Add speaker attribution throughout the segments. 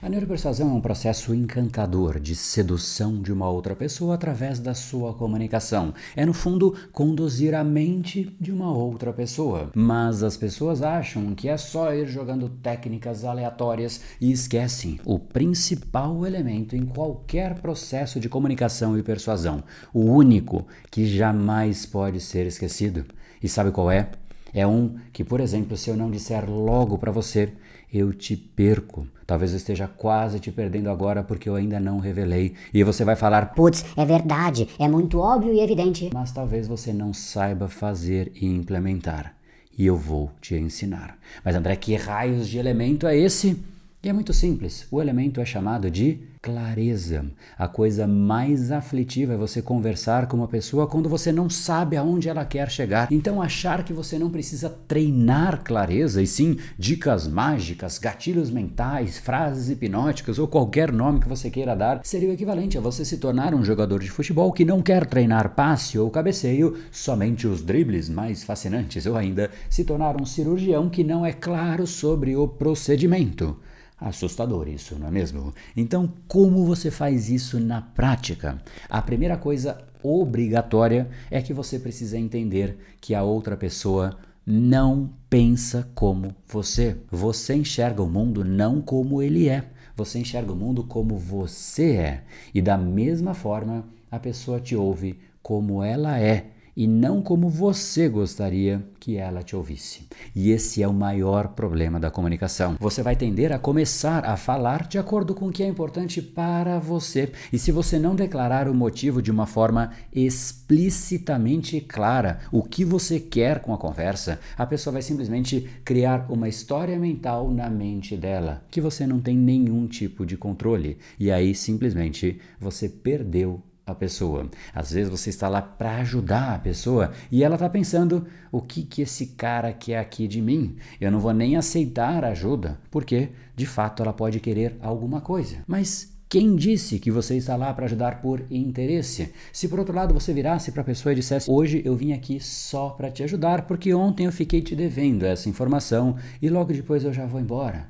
Speaker 1: A neuropersuasão é um processo encantador de sedução de uma outra pessoa através da sua comunicação. É, no fundo, conduzir a mente de uma outra pessoa. Mas as pessoas acham que é só ir jogando técnicas aleatórias e esquecem o principal elemento em qualquer processo de comunicação e persuasão. O único que jamais pode ser esquecido. E sabe qual é? É um que, por exemplo, se eu não disser logo para você, eu te perco. Talvez eu esteja quase te perdendo agora porque eu ainda não revelei. E você vai falar:
Speaker 2: Putz, é verdade, é muito óbvio e evidente.
Speaker 1: Mas talvez você não saiba fazer e implementar. E eu vou te ensinar. Mas André, que raios de elemento é esse? E é muito simples. O elemento é chamado de clareza. A coisa mais aflitiva é você conversar com uma pessoa quando você não sabe aonde ela quer chegar. Então, achar que você não precisa treinar clareza, e sim dicas mágicas, gatilhos mentais, frases hipnóticas ou qualquer nome que você queira dar, seria o equivalente a você se tornar um jogador de futebol que não quer treinar passe ou cabeceio, somente os dribles mais fascinantes, ou ainda se tornar um cirurgião que não é claro sobre o procedimento. Assustador isso, não é mesmo? Então, como você faz isso na prática? A primeira coisa obrigatória é que você precisa entender que a outra pessoa não pensa como você. Você enxerga o mundo não como ele é. Você enxerga o mundo como você é. E da mesma forma, a pessoa te ouve como ela é e não como você gostaria que ela te ouvisse. E esse é o maior problema da comunicação. Você vai tender a começar a falar de acordo com o que é importante para você. E se você não declarar o motivo de uma forma explicitamente clara, o que você quer com a conversa, a pessoa vai simplesmente criar uma história mental na mente dela, que você não tem nenhum tipo de controle. E aí simplesmente você perdeu a pessoa. Às vezes você está lá para ajudar a pessoa e ela está pensando: o que, que esse cara quer aqui de mim? Eu não vou nem aceitar ajuda, porque de fato ela pode querer alguma coisa. Mas quem disse que você está lá para ajudar por interesse? Se por outro lado você virasse para a pessoa e dissesse: Hoje eu vim aqui só para te ajudar, porque ontem eu fiquei te devendo essa informação e logo depois eu já vou embora.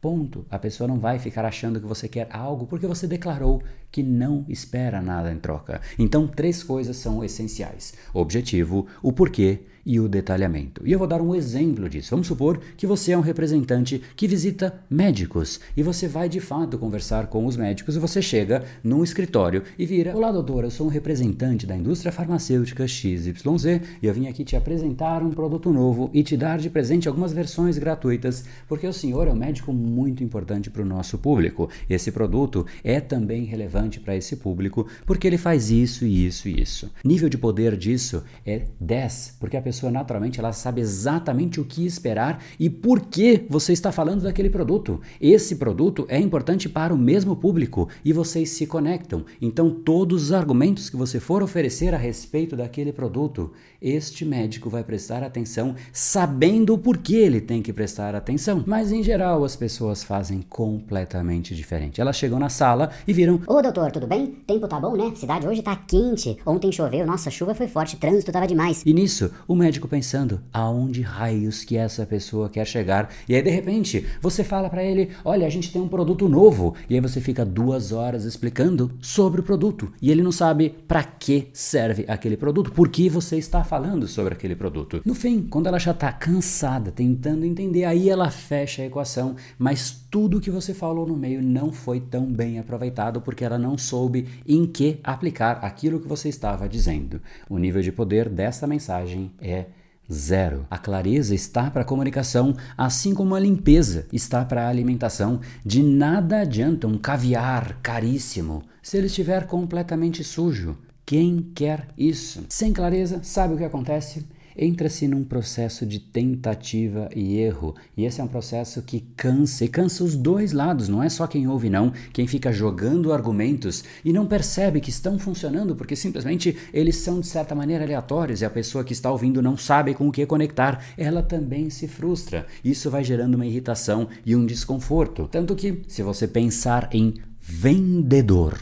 Speaker 1: Ponto. A pessoa não vai ficar achando que você quer algo porque você declarou que não espera nada em troca. Então, três coisas são essenciais: o objetivo, o porquê e o detalhamento. E eu vou dar um exemplo disso. Vamos supor que você é um representante que visita médicos e você vai de fato conversar com os médicos e você chega num escritório e vira: Olá, doutor, eu sou um representante da indústria farmacêutica XYZ e eu vim aqui te apresentar um produto novo e te dar de presente algumas versões gratuitas, porque o senhor é um médico muito importante para o nosso público. Esse produto é também relevante para esse público porque ele faz isso e isso e isso. Nível de poder disso é 10, porque a pessoa naturalmente ela sabe exatamente o que esperar e por que você está falando daquele produto. Esse produto é importante para o mesmo público e vocês se conectam. Então, todos os argumentos que você for oferecer a respeito daquele produto, este médico vai prestar atenção sabendo o porquê ele tem que prestar atenção. Mas em geral, as pessoas fazem completamente diferente. Elas chegam na sala e viram:
Speaker 2: Ô doutor, tudo bem? Tempo tá bom, né? Cidade hoje tá quente. Ontem choveu, nossa, chuva foi forte, trânsito tava demais.
Speaker 1: E nisso, o médico pensando aonde raios que essa pessoa quer chegar. E aí de repente você fala para ele: olha, a gente tem um produto novo. E aí você fica duas horas explicando sobre o produto e ele não sabe para que serve aquele produto, por que você está falando sobre aquele produto. No fim, quando ela já está cansada, tentando entender, aí ela fecha a equação, mas tudo que você falou no meio não foi tão bem aproveitado porque ela não soube em que aplicar aquilo que você estava dizendo. O nível de poder dessa mensagem é Zero. A clareza está para a comunicação, assim como a limpeza está para a alimentação. De nada adianta um caviar caríssimo se ele estiver completamente sujo. Quem quer isso? Sem clareza, sabe o que acontece? Entra-se num processo de tentativa e erro. E esse é um processo que cansa, e cansa os dois lados, não é só quem ouve, não. Quem fica jogando argumentos e não percebe que estão funcionando porque simplesmente eles são de certa maneira aleatórios e a pessoa que está ouvindo não sabe com o que conectar, ela também se frustra. Isso vai gerando uma irritação e um desconforto. Tanto que, se você pensar em vendedor,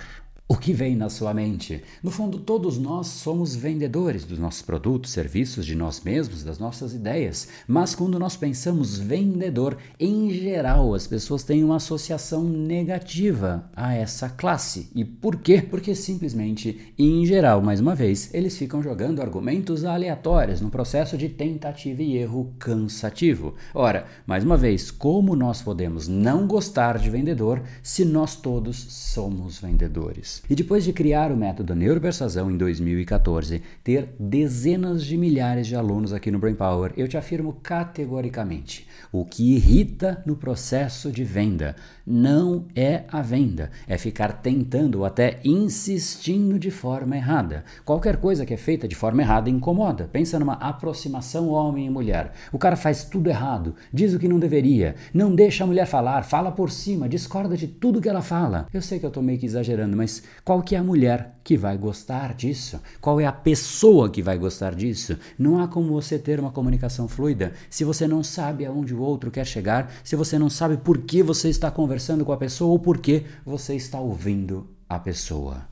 Speaker 1: o que vem na sua mente? No fundo, todos nós somos vendedores dos nossos produtos, serviços, de nós mesmos, das nossas ideias. Mas quando nós pensamos vendedor, em geral, as pessoas têm uma associação negativa a essa classe. E por quê? Porque simplesmente, em geral, mais uma vez, eles ficam jogando argumentos aleatórios no processo de tentativa e erro cansativo. Ora, mais uma vez, como nós podemos não gostar de vendedor se nós todos somos vendedores? E depois de criar o método Neuropersuasão em 2014, ter dezenas de milhares de alunos aqui no Brain Power, eu te afirmo categoricamente: o que irrita no processo de venda não é a venda, é ficar tentando ou até insistindo de forma errada. Qualquer coisa que é feita de forma errada incomoda. Pensa numa aproximação homem e mulher. O cara faz tudo errado, diz o que não deveria, não deixa a mulher falar, fala por cima, discorda de tudo que ela fala. Eu sei que eu tô meio que exagerando, mas qual que é a mulher que vai gostar disso? Qual é a pessoa que vai gostar disso? Não há como você ter uma comunicação fluida se você não sabe aonde o outro quer chegar, se você não sabe por que você está conversando com a pessoa ou por que você está ouvindo a pessoa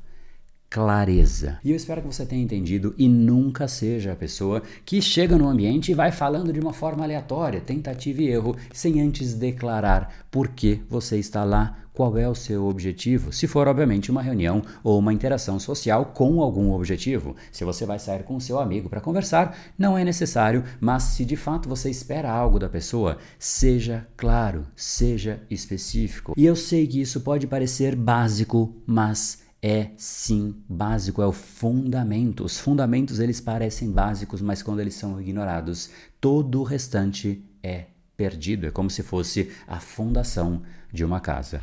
Speaker 1: clareza. E eu espero que você tenha entendido e nunca seja a pessoa que chega no ambiente e vai falando de uma forma aleatória, tentativa e erro, sem antes declarar por que você está lá, qual é o seu objetivo, se for obviamente uma reunião ou uma interação social com algum objetivo. Se você vai sair com o seu amigo para conversar, não é necessário, mas se de fato você espera algo da pessoa, seja claro, seja específico. E eu sei que isso pode parecer básico, mas é sim básico, é o fundamento. Os fundamentos eles parecem básicos, mas quando eles são ignorados, todo o restante é perdido. É como se fosse a fundação de uma casa.